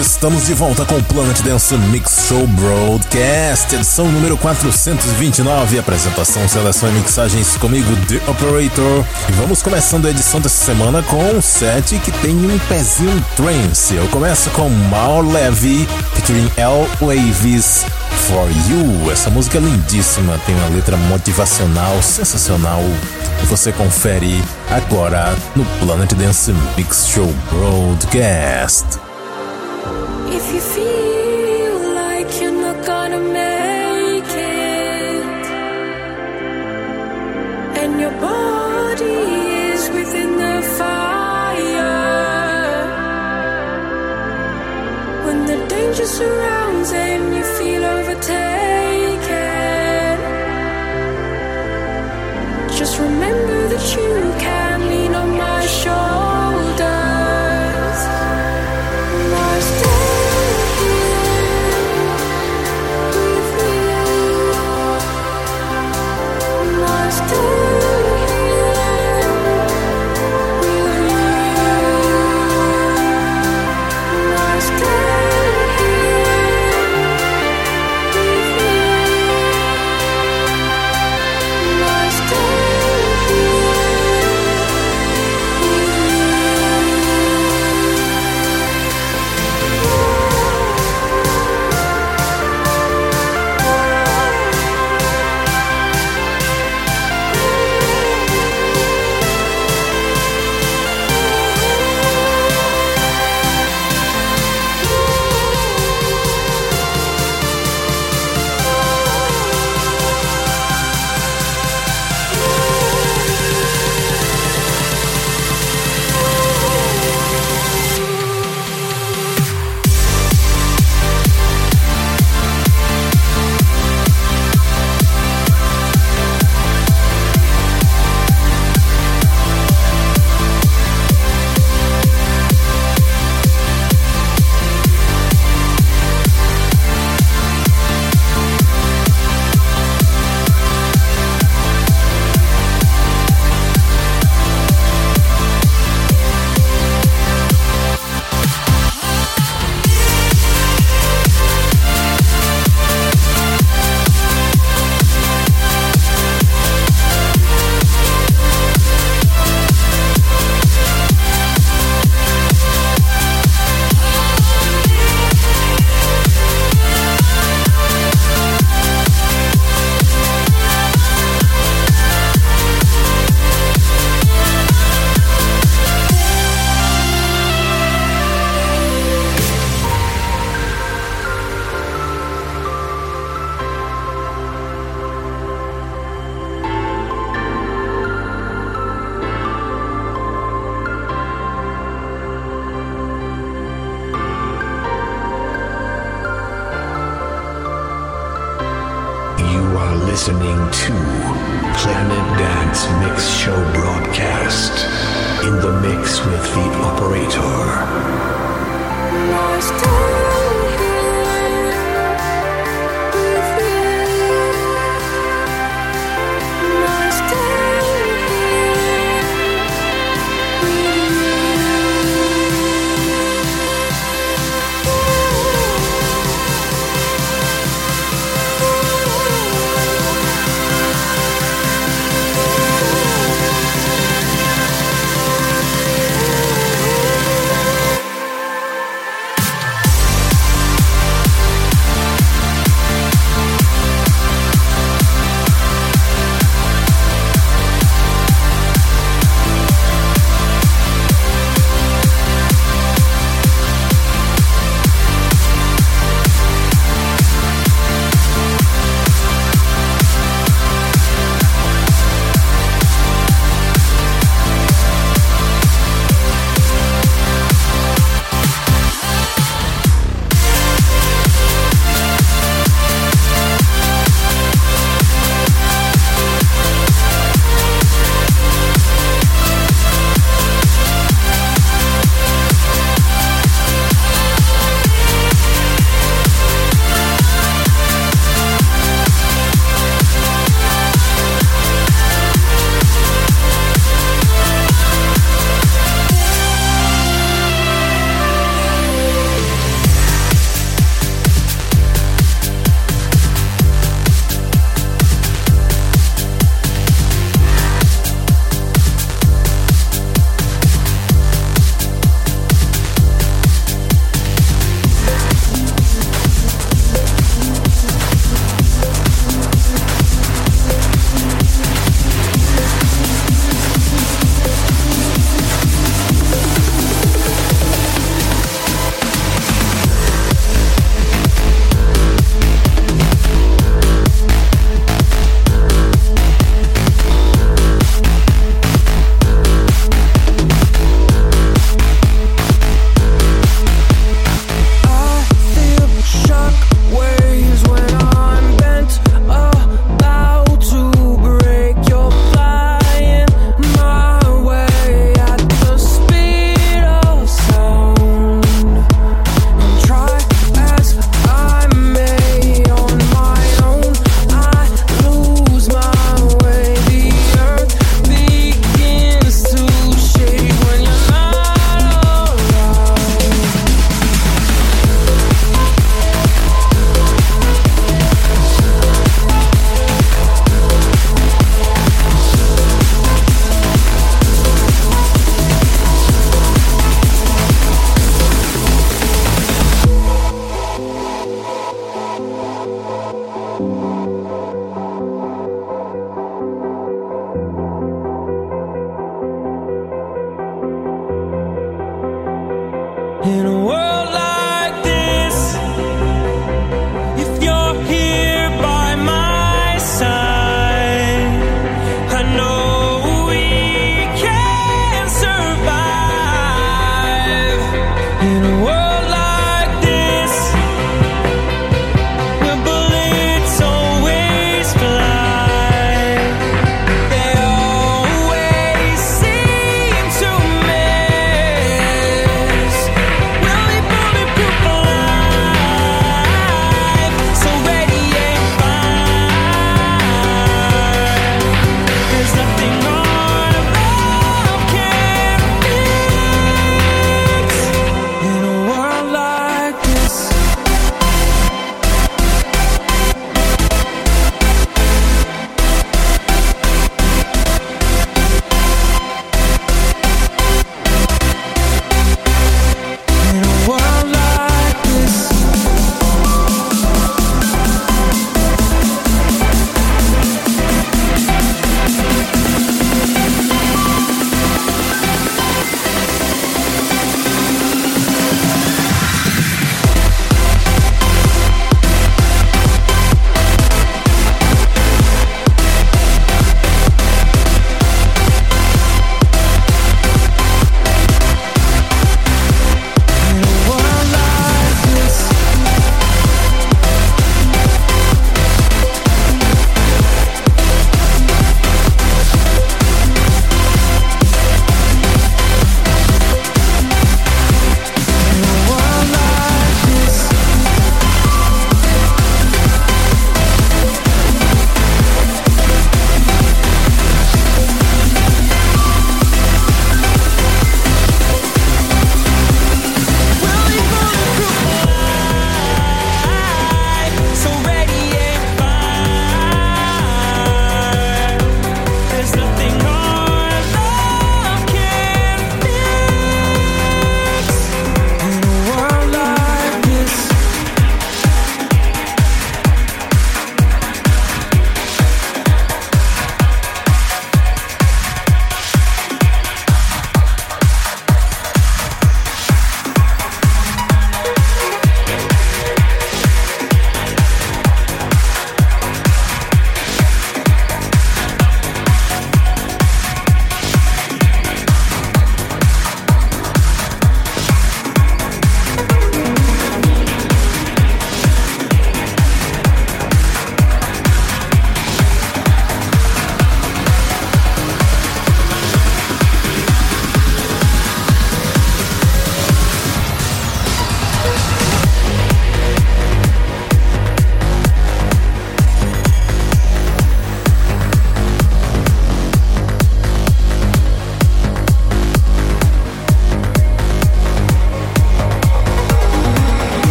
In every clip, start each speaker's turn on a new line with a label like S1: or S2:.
S1: Estamos de volta com o Planet Dance Mix Show Broadcast, edição número 429. Apresentação, seleção e mixagens comigo, The Operator. E vamos começando a edição dessa semana com um set que tem um pezinho trance. Eu começo com Mal Levy, featuring L. Waves. For You, essa música é lindíssima, tem uma letra motivacional sensacional. E você confere agora no Planet Dance Mix Show Broadcast.
S2: Danger surrounds and you feel overtaken, just remember that you can lean on my shoulders.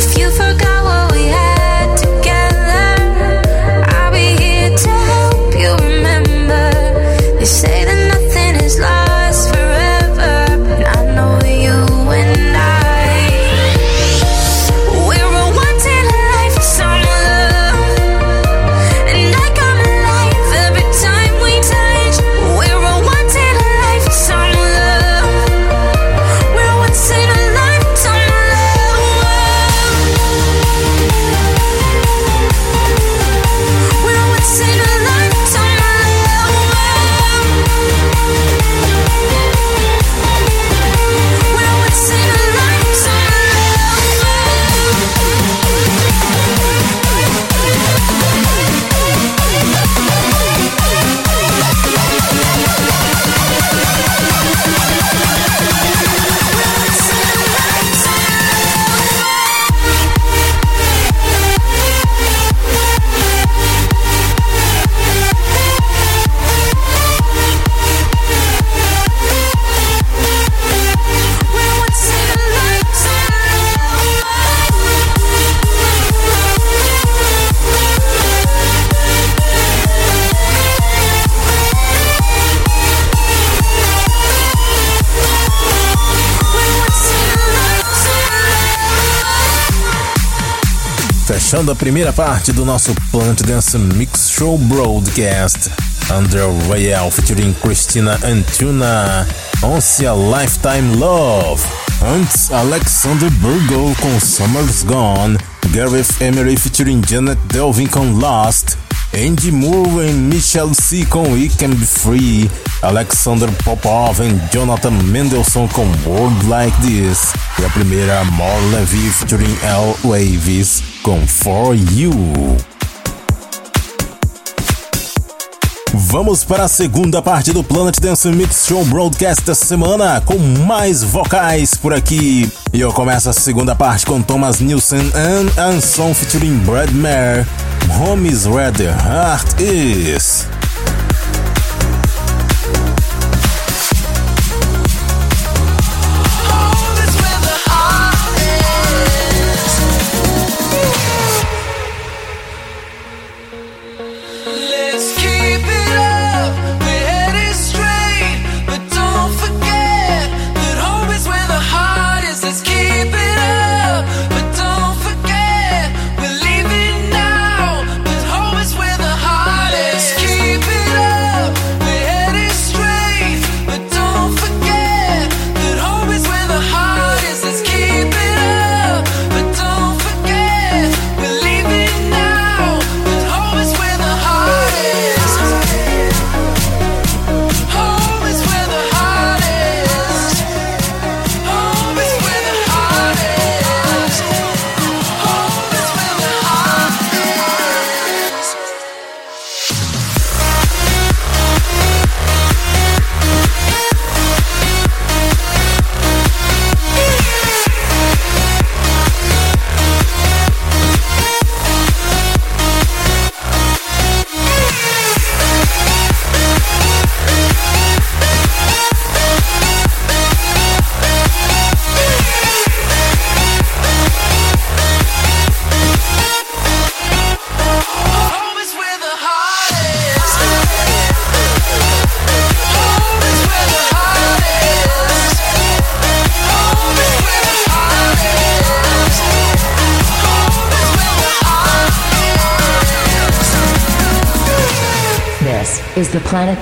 S3: If you forgot what we had
S1: Fechando a primeira parte do nosso Plant Dance Mix Show Broadcast. Andrew Royale featuring Christina Antuna. Once a Lifetime Love. Antes, Alexander Burgo com Summer's Gone. Gareth Emery featuring Janet Delvin com Lost. Andy Moore e Michelle C com We Can Be Free. Alexander Popov e Jonathan Mendelssohn com World Like This. E a primeira, More Levy featuring L. Waves com For You. Vamos para a segunda parte do Planet Dance Mix Show Broadcast dessa semana, com mais vocais por aqui. E eu começo a segunda parte com Thomas Nielsen and Anson featuring Brad Mare. Is where the heart is.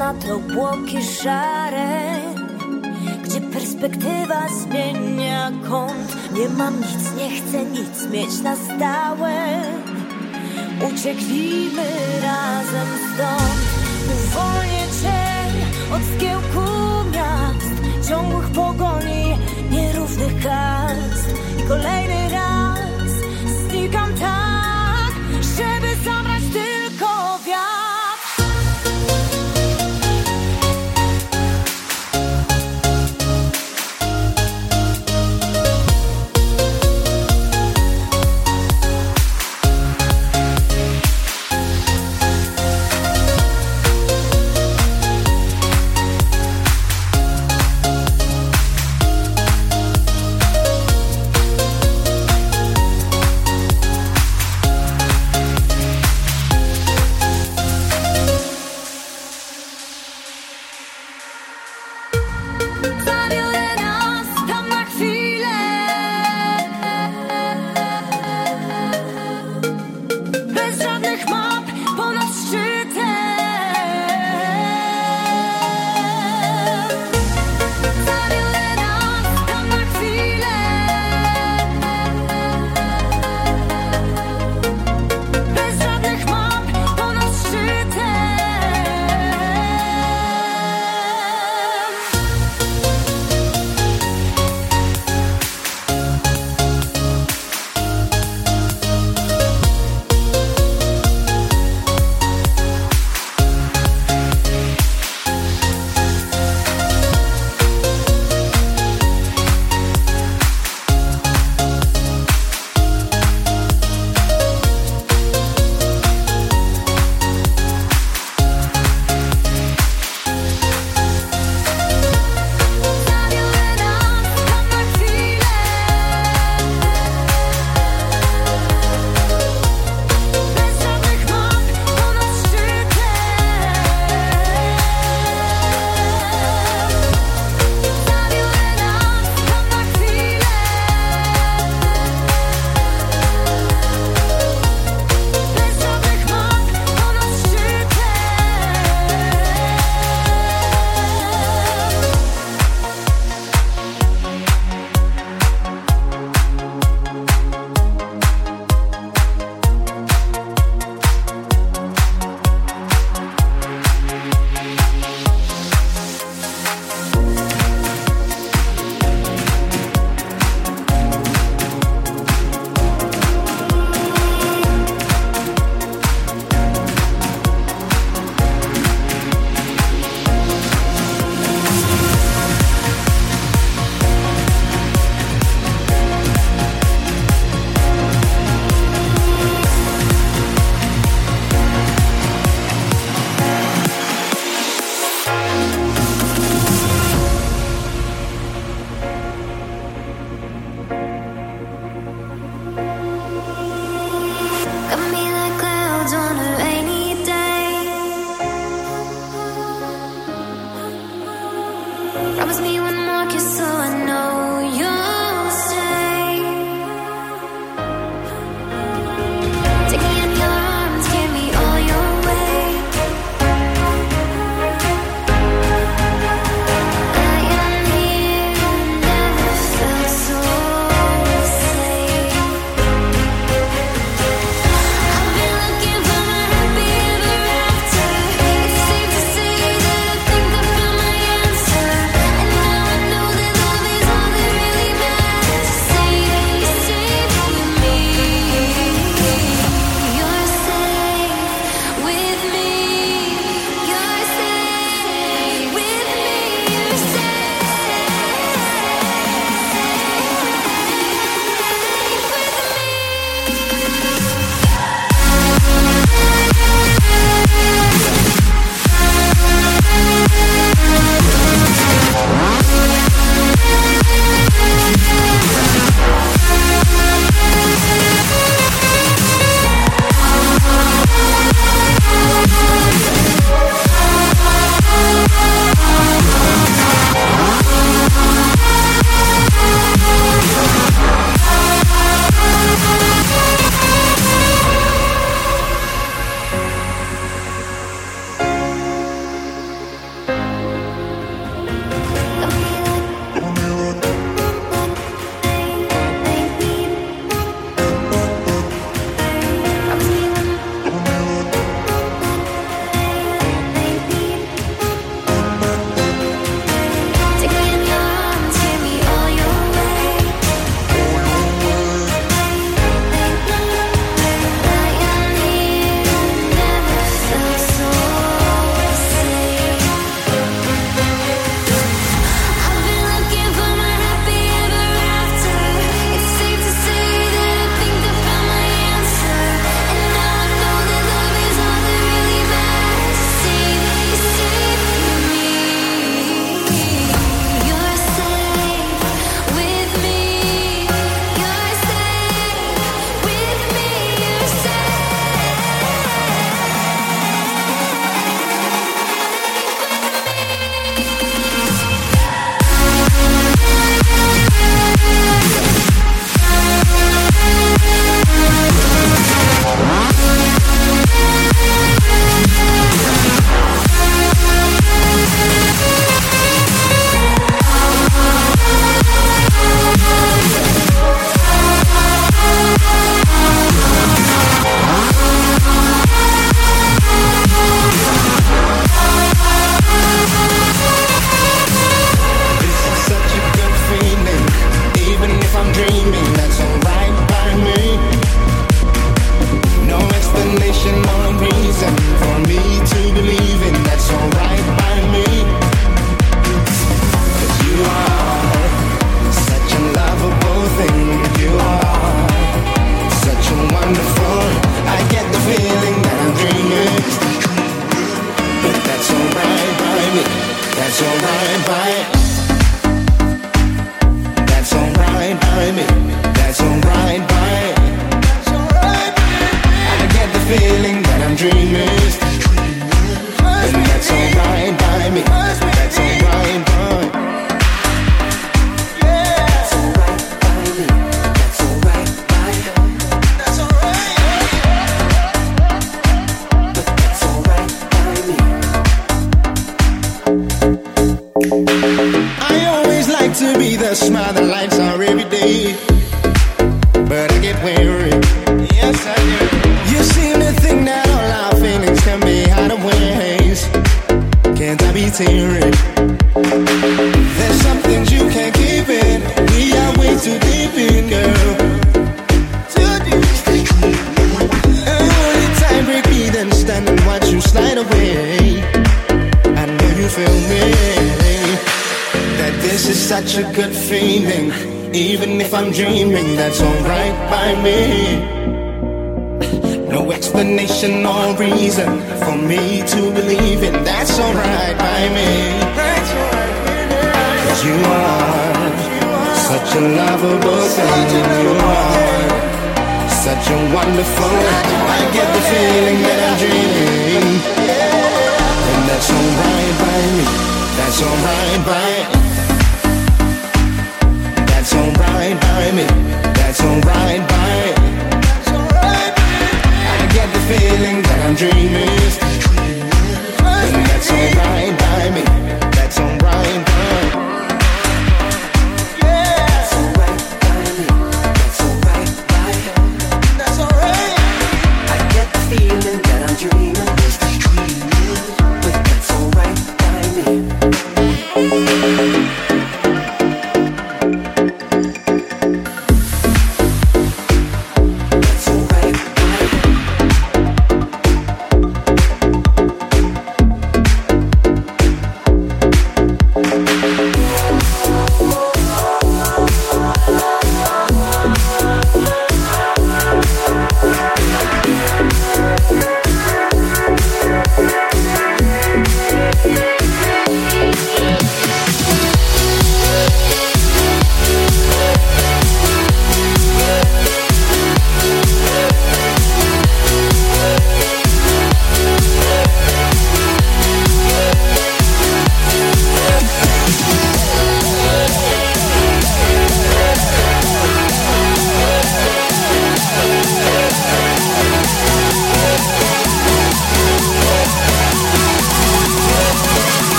S4: Ponad obłoki szare Gdzie perspektywa zmienia kąt. Nie mam nic, nie chcę nic mieć na stałe. Ucieknijmy razem stąd. Uwolnię cię od zgiełku miast Ciągłych pogoni, nierównych kast I kolejny raz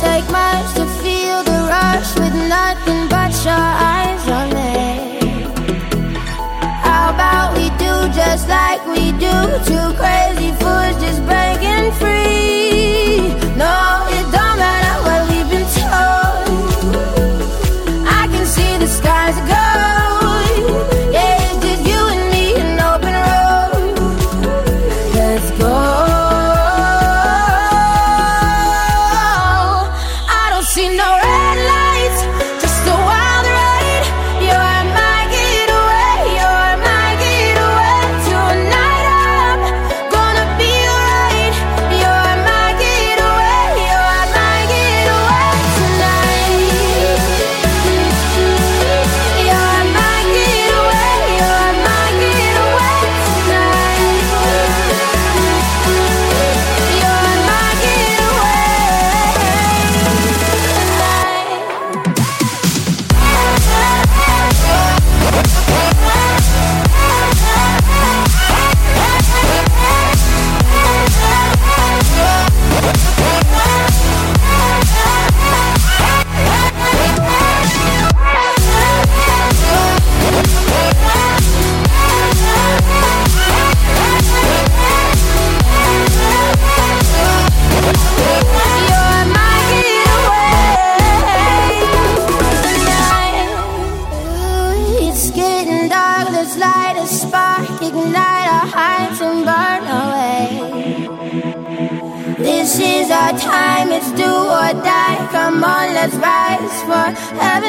S5: take much to feel the rush with nothing but your eyes on me. How about we do just like we do? Two crazy fools just breaking free.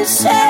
S5: say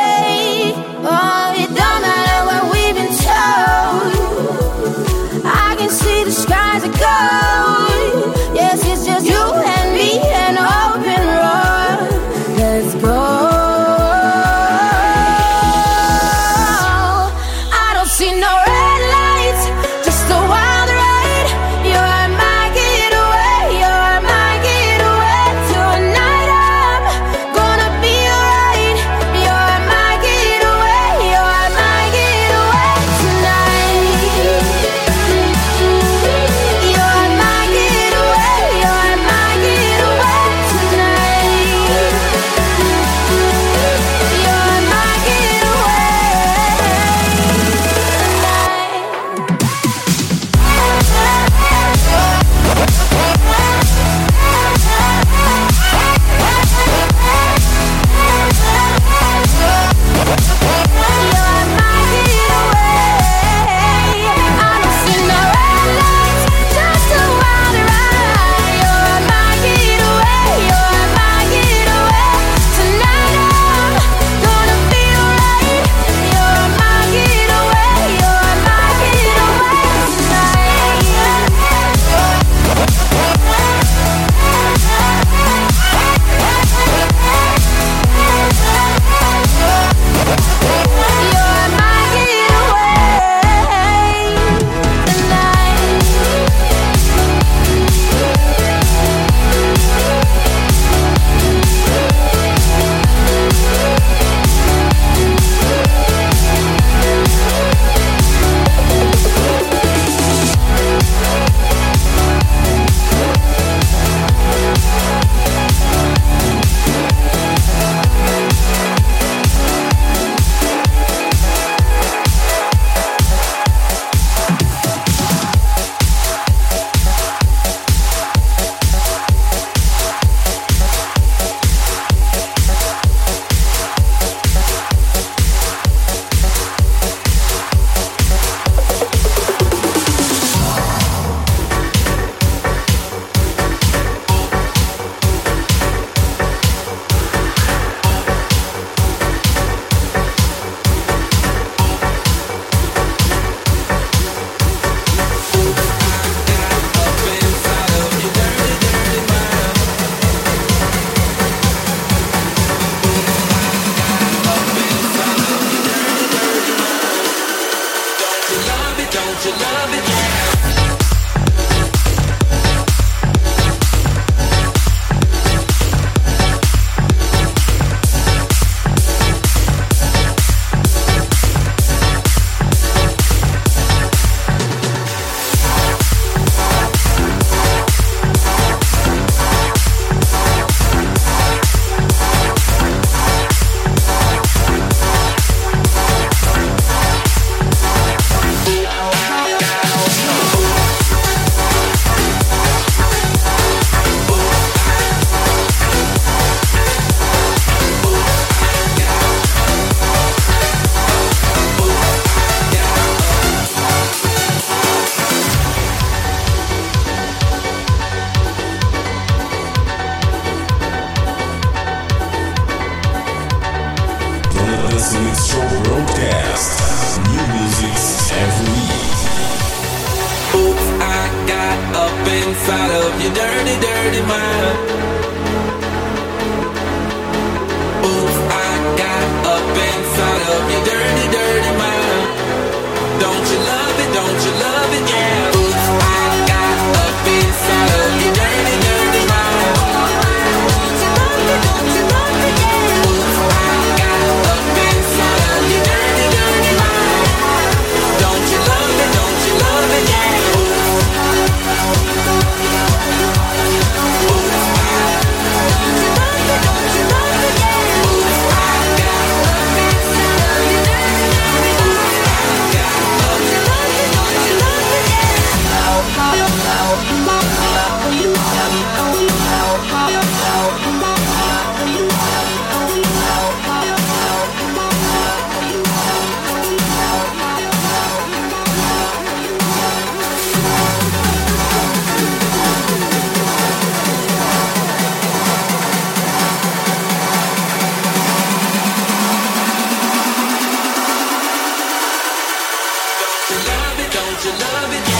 S5: you
S6: love it?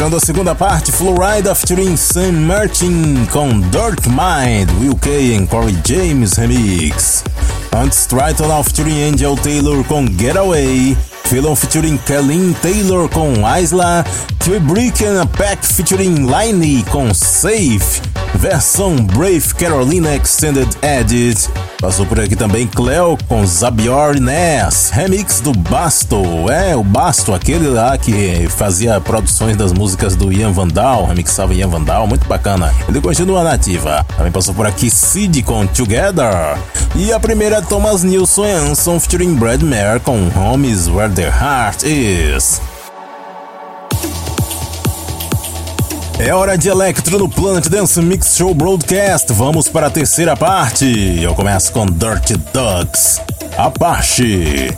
S1: Fechando a segunda parte, Florida featuring Sam Martin com Dark Mind, Will K e Corey James remix. Antes, Triton featuring Angel Taylor com Getaway. Philon featuring Kellyn Taylor com Isla. Kubrick and a Pack featuring Liney com Safe. Versão Brave Carolina Extended Edit. Passou por aqui também Cleo com Zabior Ness, remix do Basto. É, o Basto, aquele lá que fazia produções das músicas do Ian Vandal, remixava Ian Vandal, muito bacana. Ele continua nativa. Também passou por aqui Sid com Together. E a primeira é Thomas Nilsson Anson featuring Brad Mayer com Homies Where the Heart Is. É hora de Electro no Planet Dance Mix Show Broadcast. Vamos para a terceira parte. Eu começo com Dirty Dogs. Apache.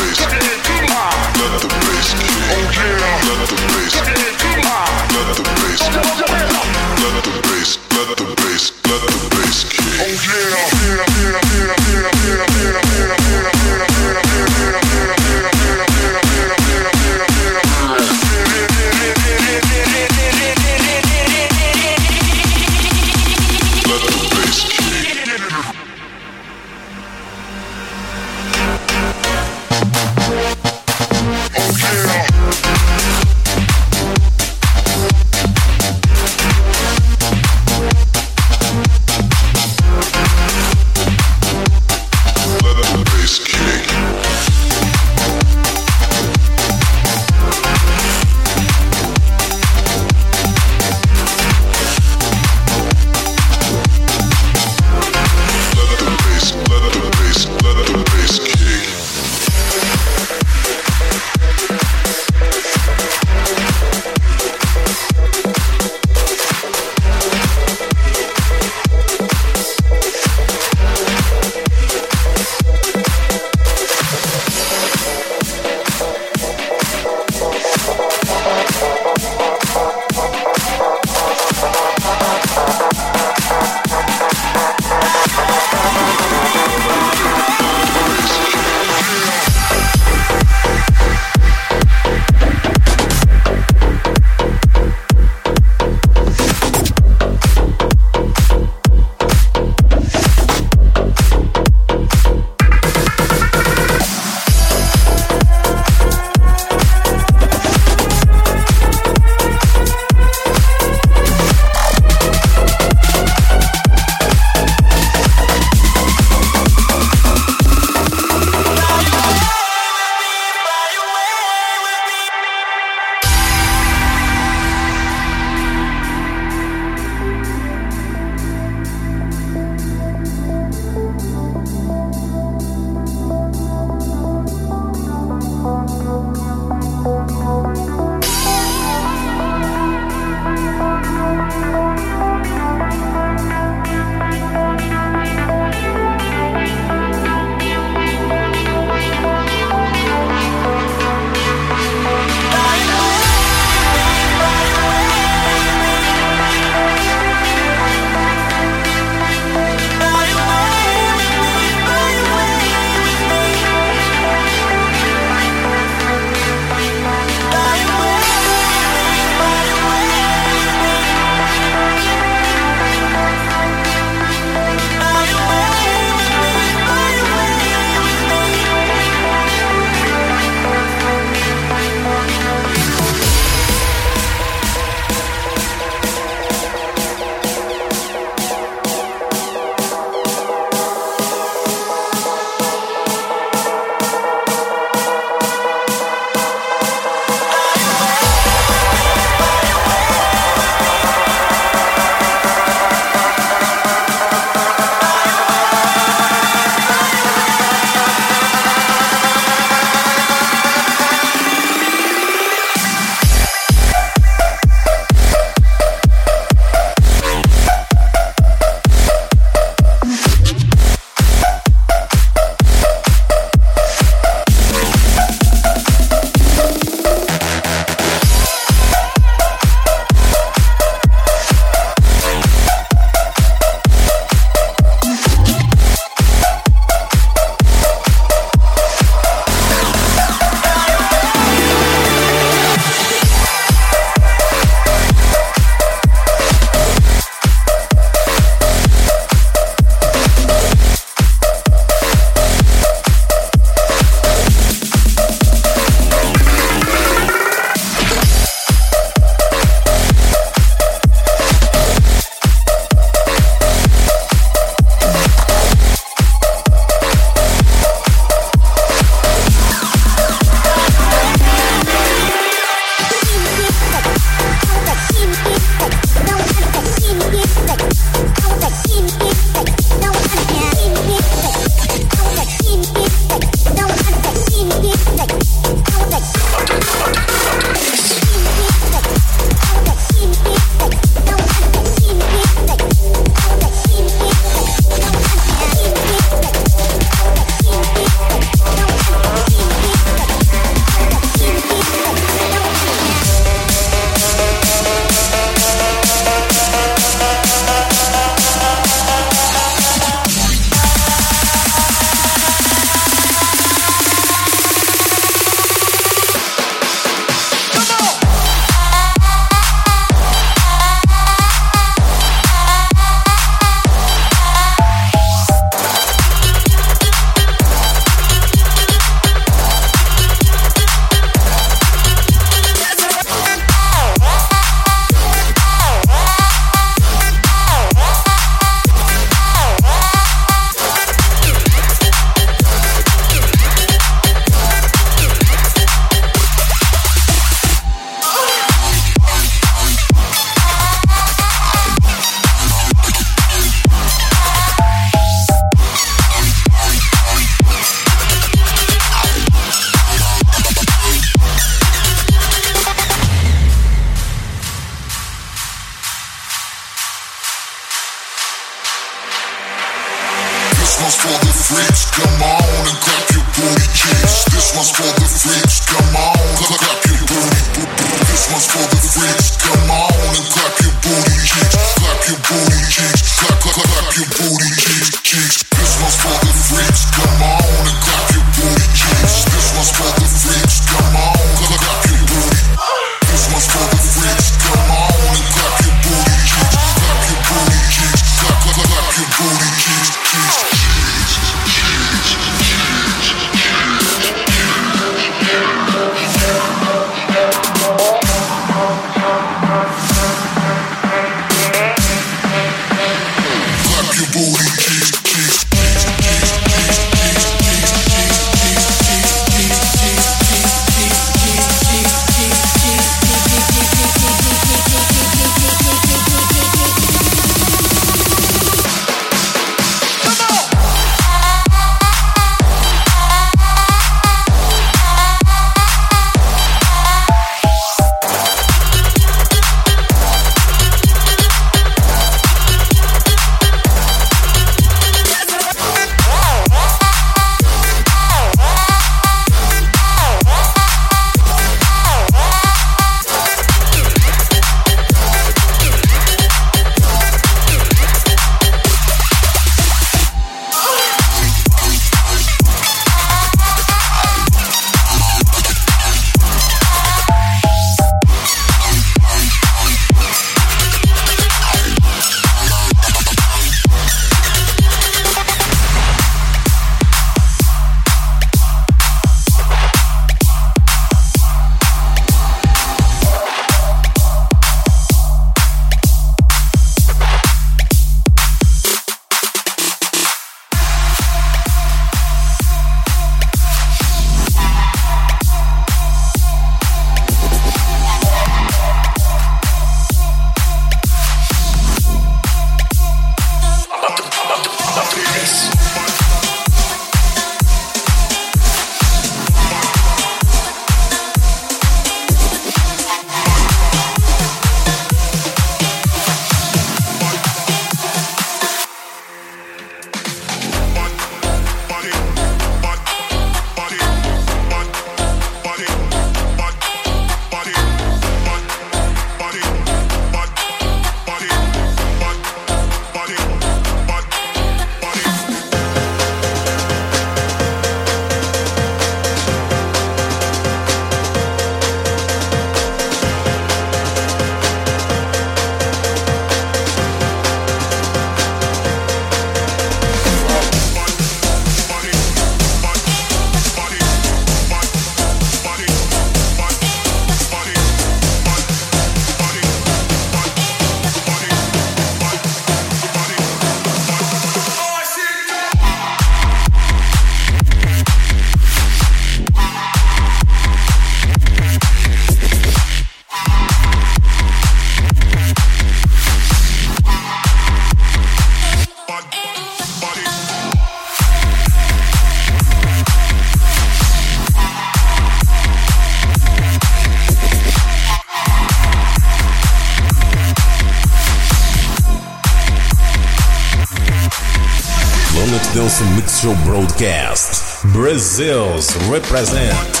S7: Broadcast.
S1: Brazil's represent.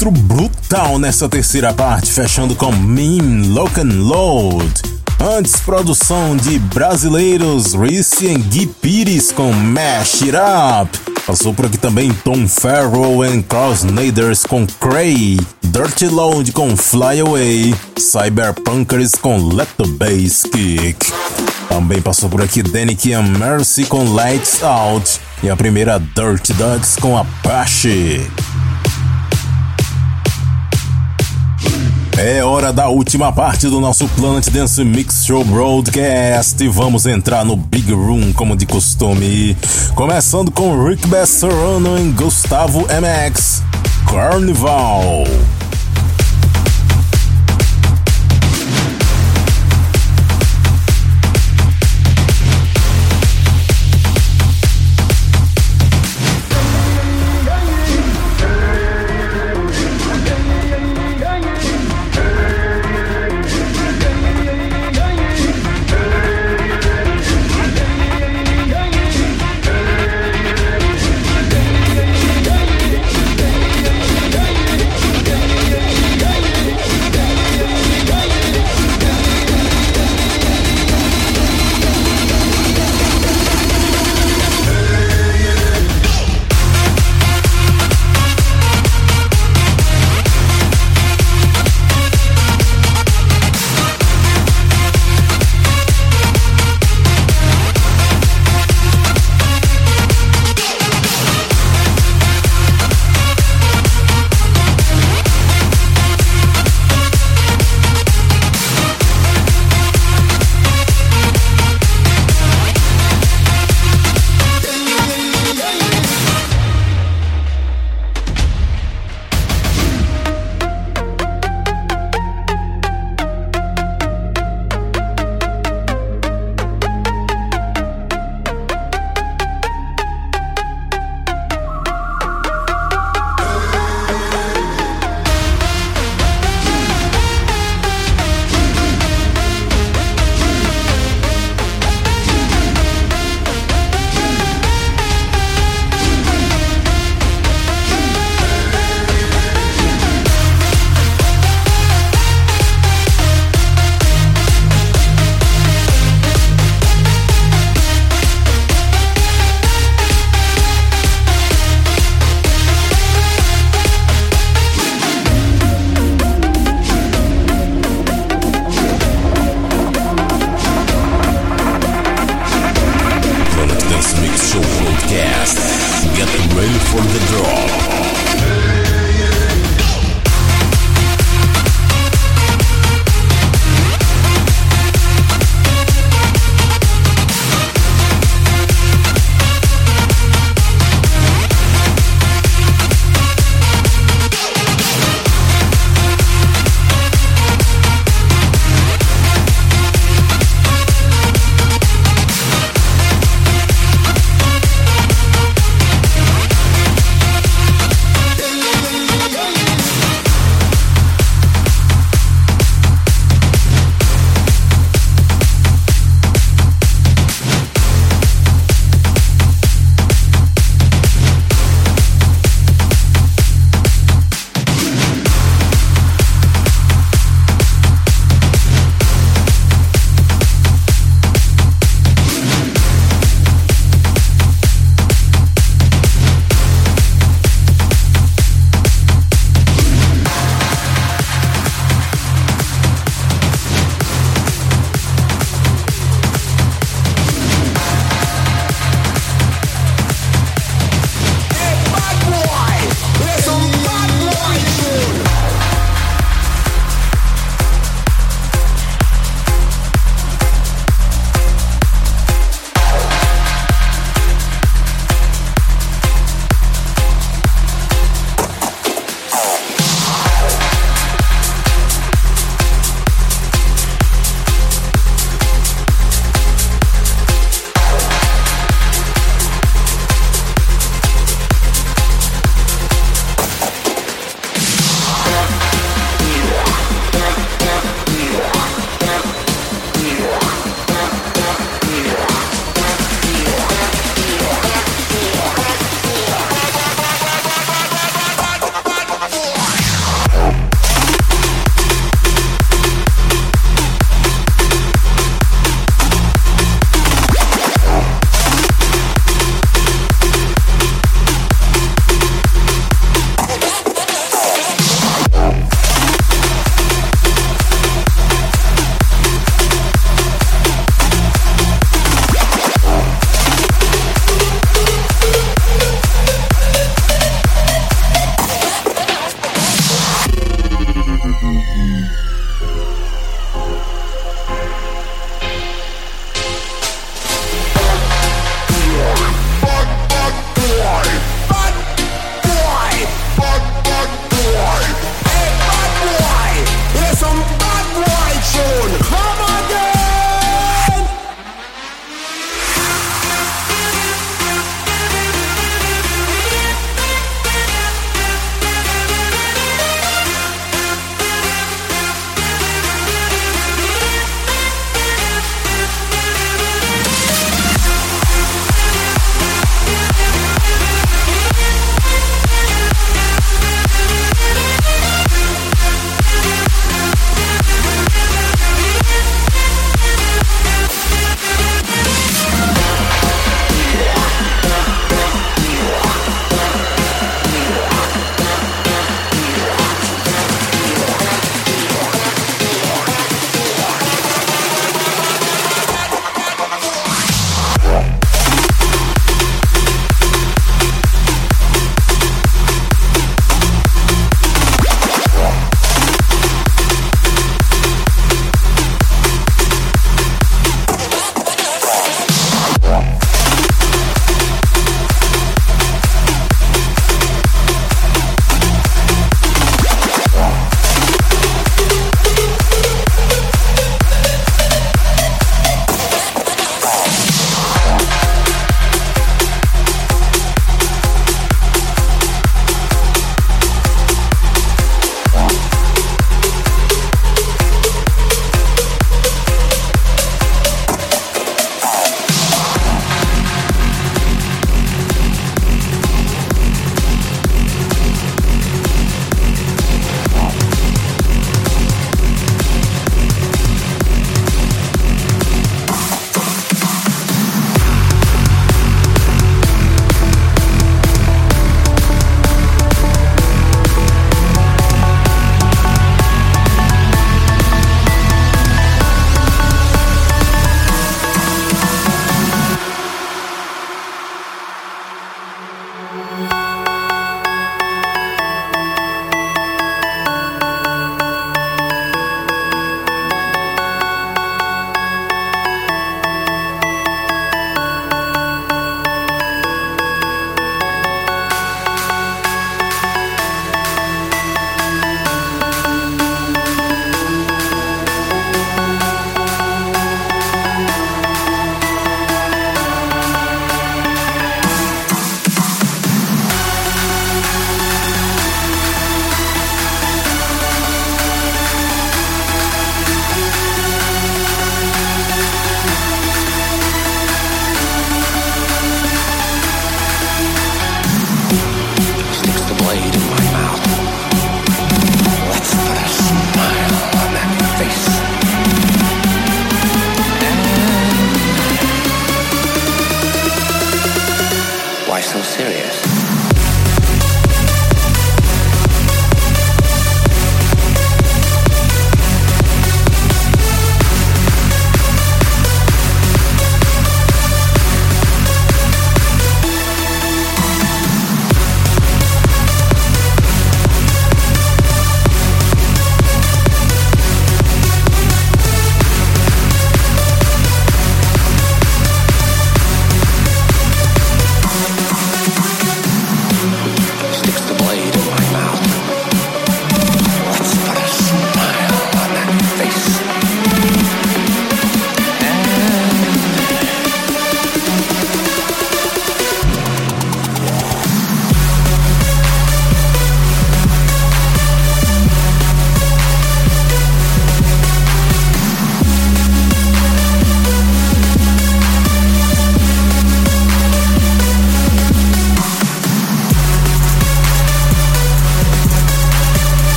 S1: Electro brutal nessa terceira parte, fechando com Mean Lock and Load. Antes, produção de brasileiros Reese e Gui Pires com Mash It Up. Passou por aqui também Tom Farrell e Cross Naders com Cray, Dirty Load com Fly Away, Cyberpunkers com Let the Bass Kick. Também passou por aqui Danik and Mercy com Lights Out e a primeira Dirty Dogs com Apache. É hora da última parte do nosso Planet Dance Mix Show Broadcast e vamos entrar no Big Room como de costume. Começando com Rick Besserano e Gustavo MX, Carnival.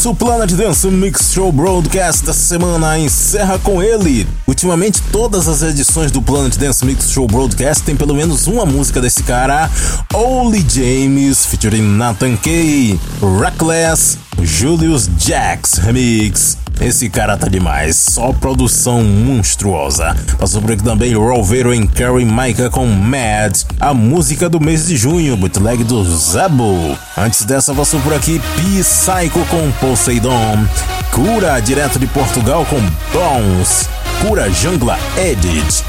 S1: Nosso Planet Dance Mix Show Broadcast dessa semana encerra com ele. Ultimamente, todas as edições do Planet Dance Mix Show Broadcast tem pelo menos uma música desse cara: Oli James, featuring Nathan Kay, Reckless, Julius Jax Remix. Esse cara tá demais, só produção monstruosa. Passou por aqui também Rovero e Carrie Micah com Mad, a música do mês de junho, bootleg do Zabo. Antes dessa, passou por aqui Psycho com Poseidon, Cura, direto de Portugal com Bones, Cura Jungla Edit.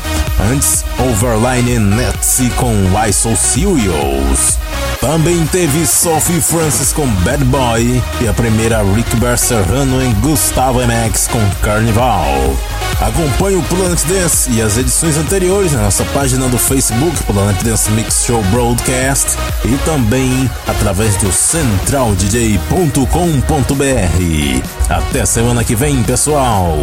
S1: Antes, Overline Netsy com Why So Serious. Também teve Sophie Francis com Bad Boy e a primeira Rick Serrano em Gustavo MX com Carnival. Acompanhe o Planet Dance e as edições anteriores na nossa página do Facebook Planet Dance Mix Show Broadcast e também através do centraldj.com.br. Até semana que vem, pessoal!